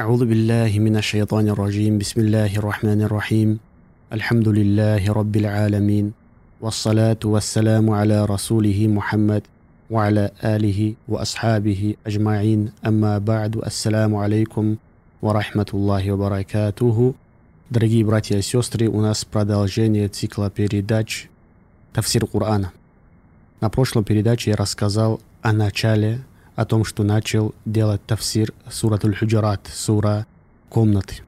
أعوذ بالله من الشيطان الرجيم بسم الله الرحمن الرحيم الحمد لله رب العالمين والصلاة والسلام على رسوله محمد وعلى آله وأصحابه أجمعين أما بعد السلام عليكم ورحمة الله وبركاته Дорогие братья и сестры, у нас продолжение цикла передач «Тавсир Корана». На прошлой передаче я рассказал о начале, о том, что начал делать тавсир суратуль Худжарат, сура комнаты,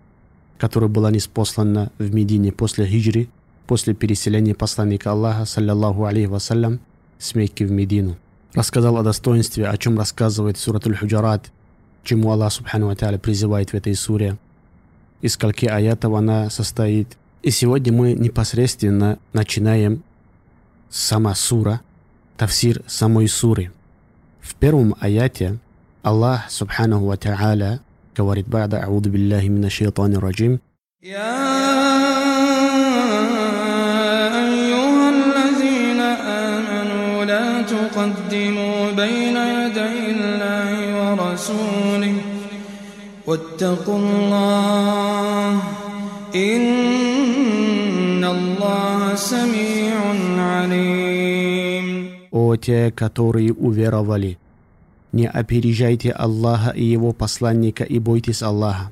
которая была неспослана в Медине после хиджри, после переселения посланника Аллаха, саллиллаху алейхи вассалям, с Мекки в Медину. Рассказал о достоинстве, о чем рассказывает суратуль Худжарат, чему Аллах субхану ва призывает в этой суре, из скольки аятов она состоит. И сегодня мы непосредственно начинаем сама сура, тавсир самой суры. В первом аяте Аллах субханаху ва та'аля говорит «Бада а'уду биллахи мина шайтани раджим» تقدموا بين يدي الله ورسوله واتقوا الله إن الله سميع те, которые уверовали, не опережайте Аллаха и Его посланника и бойтесь Аллаха,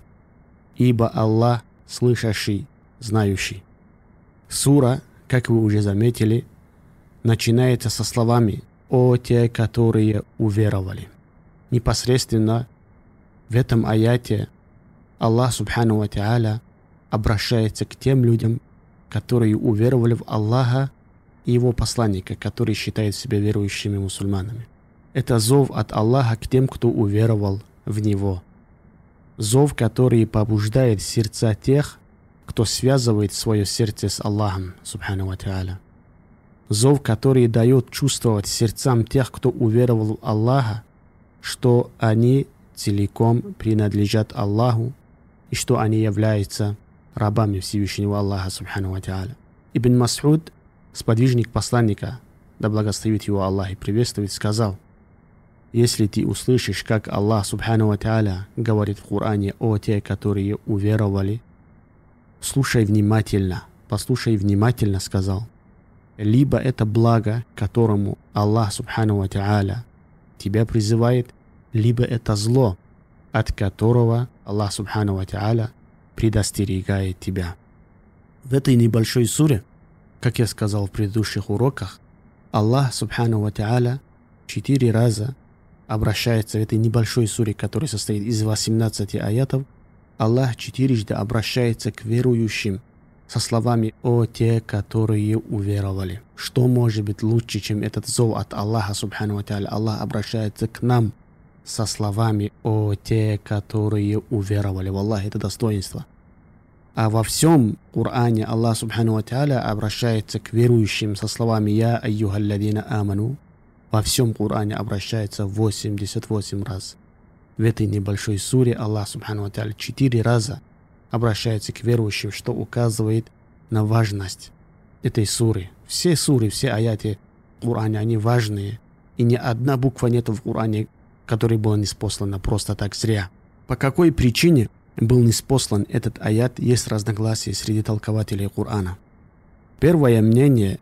ибо Аллах слышащий, знающий». Сура, как вы уже заметили, начинается со словами «О те, которые уверовали». Непосредственно в этом аяте Аллах Субхану Ва Та'аля обращается к тем людям, которые уверовали в Аллаха и его посланника, которые считают себя верующими мусульманами. Это зов от Аллаха к тем, кто уверовал в Него. Зов, который побуждает сердца тех, кто связывает свое сердце с Аллахом, субхану ва та'аля. Зов, который дает чувствовать сердцам тех, кто уверовал в Аллаха, что они целиком принадлежат Аллаху и что они являются рабами Всевышнего Аллаха, субхану ва та'аля. Ибн Мас'уд сподвижник посланника, да благословит его Аллах и приветствует, сказал, «Если ты услышишь, как Аллах, субхану та'аля, говорит в Коране о те, которые уверовали, слушай внимательно, послушай внимательно, сказал, либо это благо, которому Аллах, субхану та'аля, тебя призывает, либо это зло, от которого Аллах, субхану та'аля, предостерегает тебя. В этой небольшой суре как я сказал в предыдущих уроках, Аллах, субхану ва четыре раза обращается в этой небольшой суре, которая состоит из 18 аятов, Аллах четырежды обращается к верующим со словами «О те, которые уверовали». Что может быть лучше, чем этот зов от Аллаха, субхану ва? Аллах обращается к нам со словами «О те, которые уверовали». В Аллах это достоинство. А во всем Коране Аллах Субхану Ва обращается к верующим со словами «Я айюхалладина аману». Во всем Коране обращается 88 раз. В этой небольшой суре Аллах Субхану Ва 4 раза обращается к верующим, что указывает на важность этой суры. Все суры, все аяты Коране, они важные. И ни одна буква нет в Коране, которая была неспослана просто так зря. По какой причине был неспослан этот аят, есть разногласия среди толкователей Корана. Первое мнение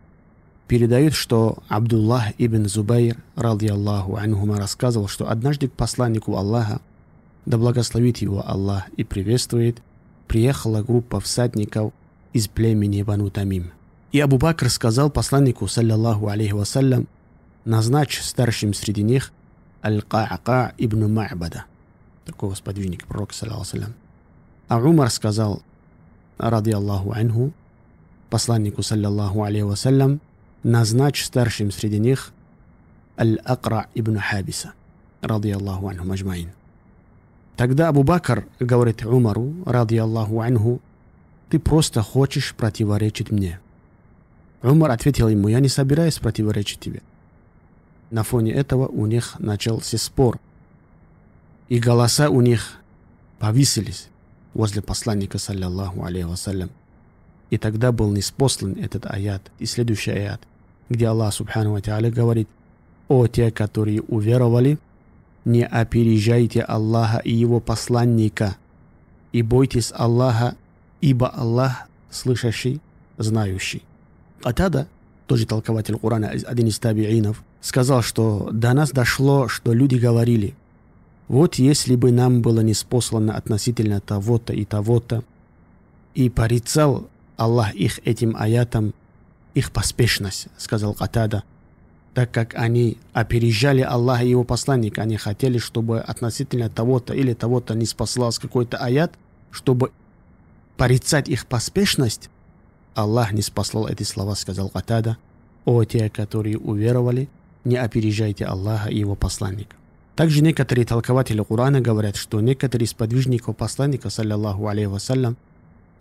передает, что Абдуллах ибн Зубайр, ради Аллаху анхума, рассказывал, что однажды к посланнику Аллаха, да благословит его Аллах и приветствует, приехала группа всадников из племени Бану Тамим. И Абу Бакр сказал посланнику, саллиллаху алейхи вассалям, назначь старшим среди них Аль-Ка'ака ибн Ма'бада – такого сподвижника пророка, саллиллаху А Умар сказал, ради Аллаху анху, посланнику, саллиллаху алейхи вассалям, назначь старшим среди них Аль-Акра ибн Хабиса, ради Аллаху анху маджмаин. Тогда Абу Бакр говорит Умару, ради Аллаху анху, ты просто хочешь противоречить мне. Умар ответил ему, я не собираюсь противоречить тебе. На фоне этого у них начался спор – и голоса у них повисились возле посланника, саллиллаху алейхи вассалям. И тогда был неспослан этот аят и следующий аят, где Аллах субхану ва говорит, «О те, которые уверовали, не опережайте Аллаха и Его посланника, и бойтесь Аллаха, ибо Аллах слышащий, знающий. Атада, тоже толкователь Корана, один из табиинов, сказал, что до нас дошло, что люди говорили, вот если бы нам было неспослано относительно того-то и того-то, и порицал Аллах их этим аятом, их поспешность, сказал Катада, так как они опережали Аллаха и его посланника, они хотели, чтобы относительно того-то или того-то не спаслался какой-то аят, чтобы порицать их поспешность, Аллах не спаслал эти слова, сказал Катада, «О те, которые уверовали, не опережайте Аллаха и его посланника». Также некоторые толкователи Корана говорят, что некоторые из подвижников посланника, саллиллаху алейхи вассалям,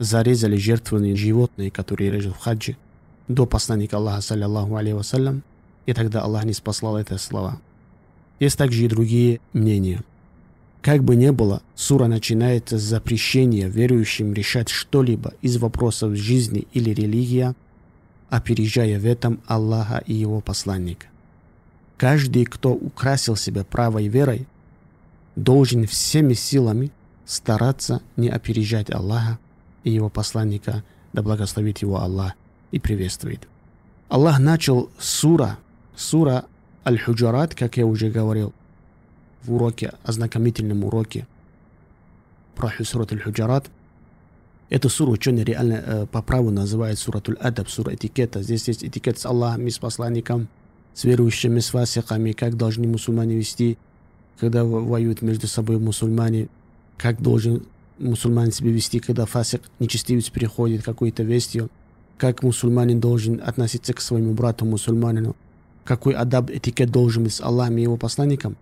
зарезали жертвенные животные, которые режут в хаджи, до посланника Аллаха, саллиллаху алейхи вассалям, и тогда Аллах не спаслал это слова. Есть также и другие мнения. Как бы ни было, сура начинается с запрещения верующим решать что-либо из вопросов жизни или религия, опережая в этом Аллаха и его посланника. Каждый, кто украсил себя правой верой, должен всеми силами стараться не опережать Аллаха и его посланника, да благословит его Аллах и приветствует. Аллах начал сура, сура Аль-Худжарат, как я уже говорил, в уроке, ознакомительном уроке про Сурат Аль-Худжарат. Эту суру ученые реально э, по праву называют суратуль адаб, сура этикета. Здесь есть этикет с Аллахом и с посланником, с верующими, с фасиками, как должны мусульмане вести, когда воюют между собой мусульмане, как должен мусульманин себя вести, когда фасик нечестивец приходит какой-то вестью, как мусульманин должен относиться к своему брату мусульманину, какой адаб, этикет должен быть с Аллахом и его посланником.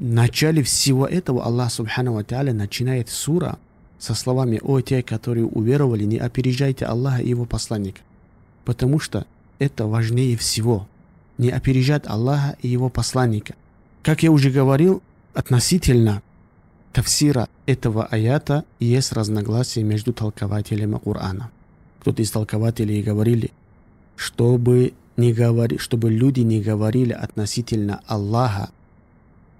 В начале всего этого Аллах Субхану Ва начинает сура со словами «О те, которые уверовали, не опережайте Аллаха и его посланника». Потому что это важнее всего. Не опережать Аллаха и его посланника. Как я уже говорил, относительно тафсира этого аята есть разногласия между толкователями Корана. Кто-то из толкователей говорили, чтобы, не говори, чтобы люди не говорили относительно Аллаха,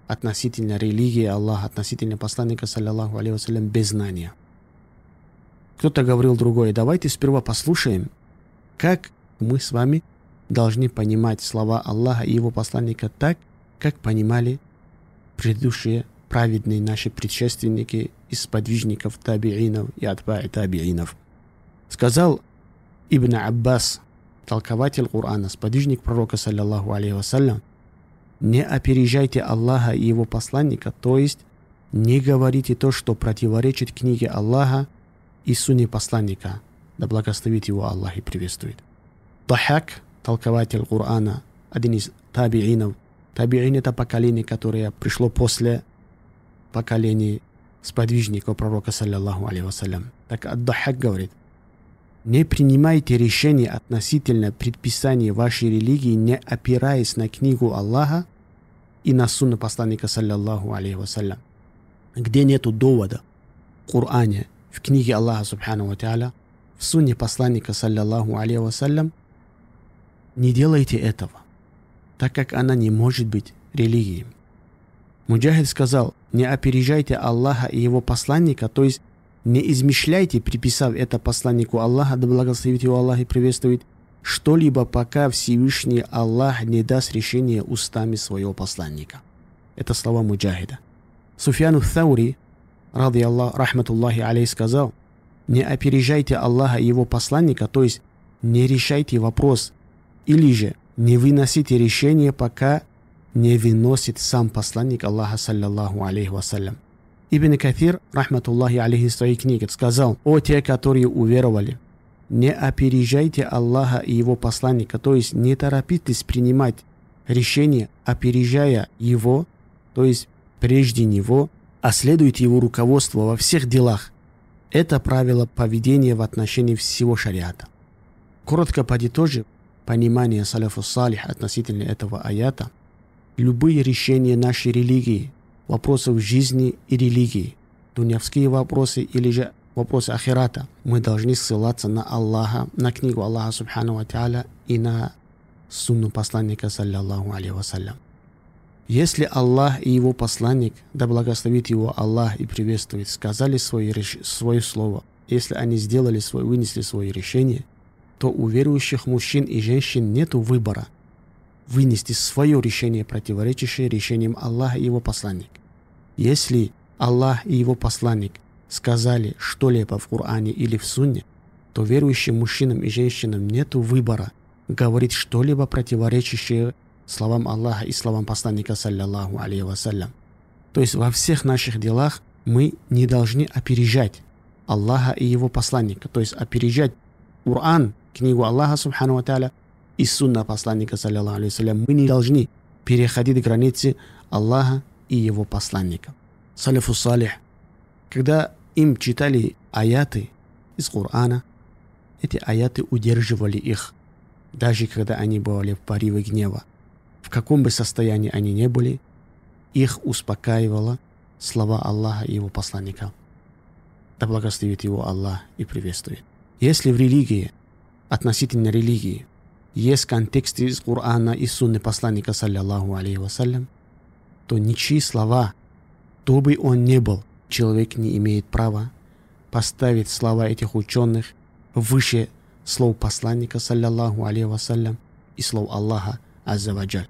относительно религии Аллаха, относительно посланника, саллиллаху алейhi вассалям, без знания. Кто-то говорил другое. Давайте сперва послушаем, как мы с вами должны понимать слова Аллаха и его посланника так, как понимали предыдущие праведные наши предшественники из подвижников табиинов и атба'i табиинов. Сказал Ибн Аббас, толкователь Корана, сподвижник пророка, саллиллаху алейхи вассалям, не опережайте Аллаха и его посланника, то есть не говорите то, что противоречит книге Аллаха и сунне посланника, да благословит его Аллах и приветствует. Тахак, толкователь Корана, один из табиинов. Табиин это поколение, которое пришло после поколений сподвижников пророка, саллиллаху алейхи. Так Ад-Дахак говорит, не принимайте решения относительно предписания вашей религии, не опираясь на книгу Аллаха и на сунну посланника, саллиллаху алейхи вассалям. Где нету довода в Коране, в книге Аллаха, субхану ва в сунне посланника, саллиллаху алейхи вассалям, не делайте этого, так как она не может быть религией. Муджахид сказал, не опережайте Аллаха и его посланника, то есть не измышляйте, приписав это посланнику Аллаха, да благословит его Аллах и приветствует, что-либо, пока Всевышний Аллах не даст решение устами своего посланника. Это слова Муджахида. Суфьяну Thаури, ради Аллах, рахматуллахи алей, сказал, не опережайте Аллаха и его посланника, то есть не решайте вопрос, или же не выносите решение, пока не выносит сам посланник Аллаха, саллиллаху алейхи вассалям. Ибн Кафир, рахматуллахи алейхи, в своей книге сказал, «О те, которые уверовали, не опережайте Аллаха и Его посланника, то есть не торопитесь принимать решение, опережая Его, то есть прежде Него, а следуйте Его руководство во всех делах. Это правило поведения в отношении всего шариата. Коротко подытожив понимание салафу салих относительно этого аята, любые решения нашей религии – вопросов жизни и религии, дунявские вопросы или же вопросы ахирата, мы должны ссылаться на Аллаха, на книгу Аллаха Субхану Ва Та'аля и на сунну посланника, саллиллаху алейхи вассалям. Если Аллах и Его посланник, да благословит Его Аллах и приветствует, сказали свое, свое слово, если они сделали свое, вынесли свое решение, то у верующих мужчин и женщин нет выбора вынести свое решение, противоречащее решениям Аллаха и Его посланника. Если Аллах и Его посланник сказали что-либо в Коране или в Сунне, то верующим мужчинам и женщинам нет выбора говорить что-либо противоречащее словам Аллаха и словам посланника, саллиллаху алейхи вассалям. То есть во всех наших делах мы не должны опережать Аллаха и его посланника, то есть опережать Коран, книгу Аллаха, субхану та'аля, и сунна посланника, саллиллаху алейхи Мы не должны переходить границы Аллаха и его посланника. Салифу салих, когда им читали аяты из Корана, эти аяты удерживали их, даже когда они были в порыве гнева. В каком бы состоянии они ни были, их успокаивало слова Аллаха и его посланника. Да благословит его Аллах и приветствует. Если в религии, относительно религии, есть контекст из Корана и сунны посланника, саллиллаху алейхи вассалям, то ничьи слова, кто бы он ни был, человек не имеет права поставить слова этих ученых выше слов посланника, саллиллаху алейхи вассалям, и слов Аллаха, аззаваджаль.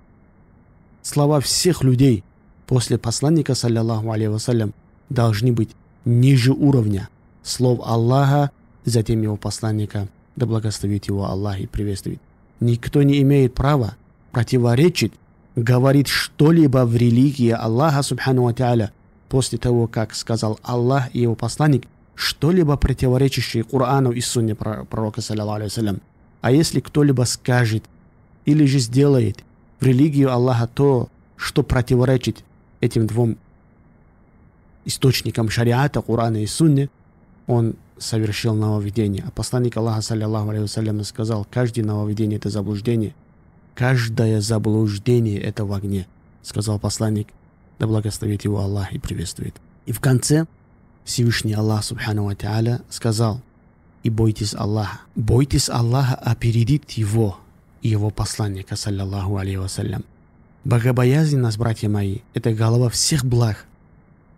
Слова всех людей после посланника, саллиллаху алейхи вассалям, должны быть ниже уровня слов Аллаха, затем его посланника, да благословит его Аллах и приветствует. Никто не имеет права противоречить, говорить что-либо в религии Аллаха, субхану ва после того, как сказал Аллах и его посланник, что-либо противоречащее Корану и Сунне пророка, саллиллаху А если кто-либо скажет или же сделает в религию Аллаха то, что противоречит этим двум источникам шариата, Корана и Сунны, он совершил нововведение. А посланник Аллаха, саллиллаху алейhi сказал, каждое нововведение – это заблуждение. Каждое заблуждение – это в огне, сказал посланник, да благословит его Аллах и приветствует. И в конце Всевышний Аллах, субхану ва сказал, и бойтесь Аллаха. Бойтесь Аллаха опередит его и его посланника, саллиллаху алейhi вассалям. Богобоязненность, братья мои, это голова всех благ.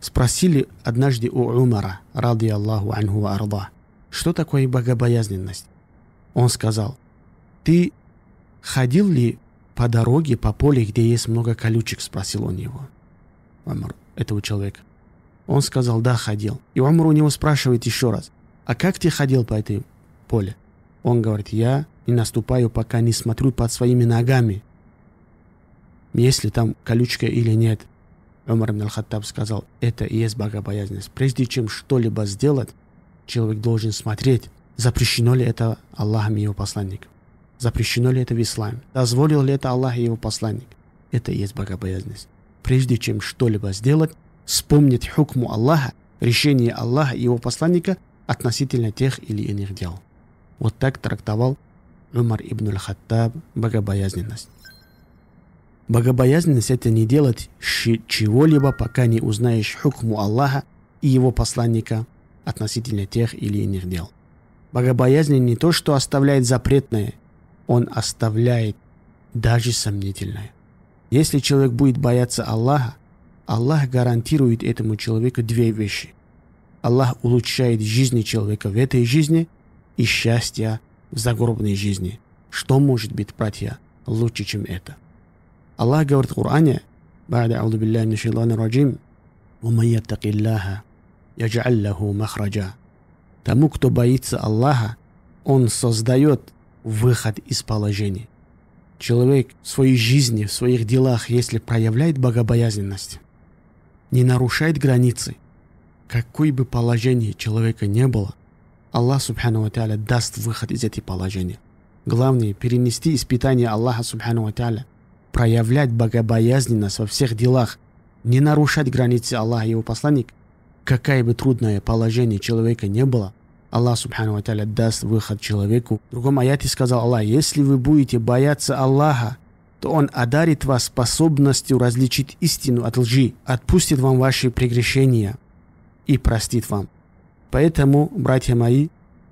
Спросили однажды у Умара, ради Аллаху анху арда, что такое богобоязненность? Он сказал, ты ходил ли по дороге, по полю, где есть много колючек, спросил он его. Умар, этого человека. Он сказал, да, ходил. И Умар у него спрашивает еще раз, а как ты ходил по этой поле? Он говорит, я не наступаю, пока не смотрю под своими ногами, есть ли там колючка или нет. Умар ибн аль-Хаттаб сказал, это и есть богобоязненность. Прежде чем что-либо сделать, человек должен смотреть, запрещено ли это Аллахом и его посланником. Запрещено ли это в исламе? Дозволил ли это Аллах и его посланник? Это и есть богобоязненность. Прежде чем что-либо сделать, вспомнить хукму Аллаха, решение Аллаха и его посланника относительно тех или иных дел. Вот так трактовал Умар ибн аль-Хаттаб богобоязненность. Богобоязненность – это не делать чего-либо, пока не узнаешь хукму Аллаха и его посланника относительно тех или иных дел. Богобоязнен не то, что оставляет запретное, он оставляет даже сомнительное. Если человек будет бояться Аллаха, Аллах гарантирует этому человеку две вещи. Аллах улучшает жизнь человека в этой жизни и счастье в загробной жизни. Что может быть, братья, лучше, чем это? Аллах говорит в Коране, بعد أعوذ بالله من الشيطان الرجيم ومن يتق الله يجعل له مخرجا Тому, кто боится Аллаха, Он создает выход из положения. Человек в своей жизни, в своих делах, если проявляет богобоязненность, не нарушает границы, какой бы положение человека не было, Аллах Субхану Ва даст выход из этих положений. Главное – перенести испытание Аллаха Субхану Ва проявлять богобоязненность во всех делах, не нарушать границы Аллаха и его посланник, какое бы трудное положение человека не было, Аллах Субхану Ва даст выход человеку. В другом аяте сказал Аллах, если вы будете бояться Аллаха, то Он одарит вас способностью различить истину от лжи, отпустит вам ваши прегрешения и простит вам. Поэтому, братья мои,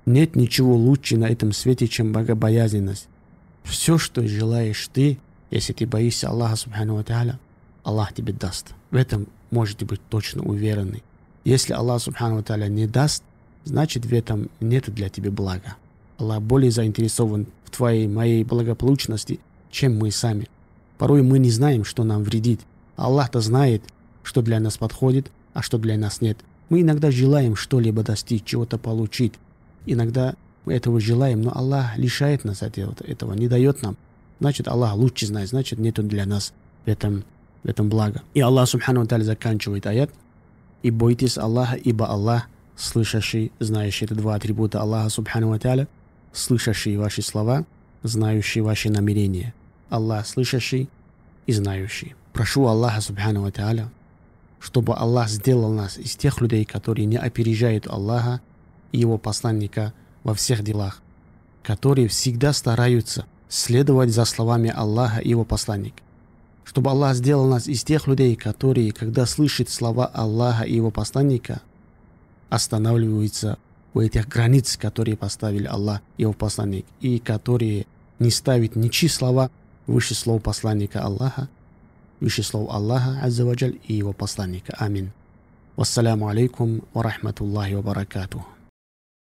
нет ничего лучше на этом свете, чем богобоязненность. Все, что желаешь ты, если ты боишься Аллаха Субхану Ва Аллах тебе даст. В этом можете быть точно уверены. Если Аллах Субхану Таля не даст, значит в этом нет для тебя блага. Аллах более заинтересован в твоей, моей благополучности, чем мы сами. Порой мы не знаем, что нам вредит. Аллах-то знает, что для нас подходит, а что для нас нет. Мы иногда желаем что-либо достичь, чего-то получить. Иногда мы этого желаем, но Аллах лишает нас от этого, не дает нам. Значит, Аллах лучше знает, значит, нету для нас в этом, в этом блага. И Аллах Субхану Таля заканчивает аят. И бойтесь Аллаха, ибо Аллах слышащий, знающий. Это два атрибута Аллаха Субхану Таля, слышащий ваши слова, знающий ваши намерения. Аллах слышащий и знающий. Прошу Аллаха Субхану Та'аля, чтобы Аллах сделал нас из тех людей, которые не опережают Аллаха и Его посланника во всех делах, которые всегда стараются следовать за словами Аллаха и Его посланника. Чтобы Аллах сделал нас из тех людей, которые, когда слышат слова Аллаха и Его посланника, останавливаются у этих границ, которые поставили Аллах и Его посланник, и которые не ставят ничьи слова выше слов посланника Аллаха, выше слов Аллаха Аззаваджаль и его посланника. Амин. Вассаляму алейкум ва рахматуллахи ва баракатух.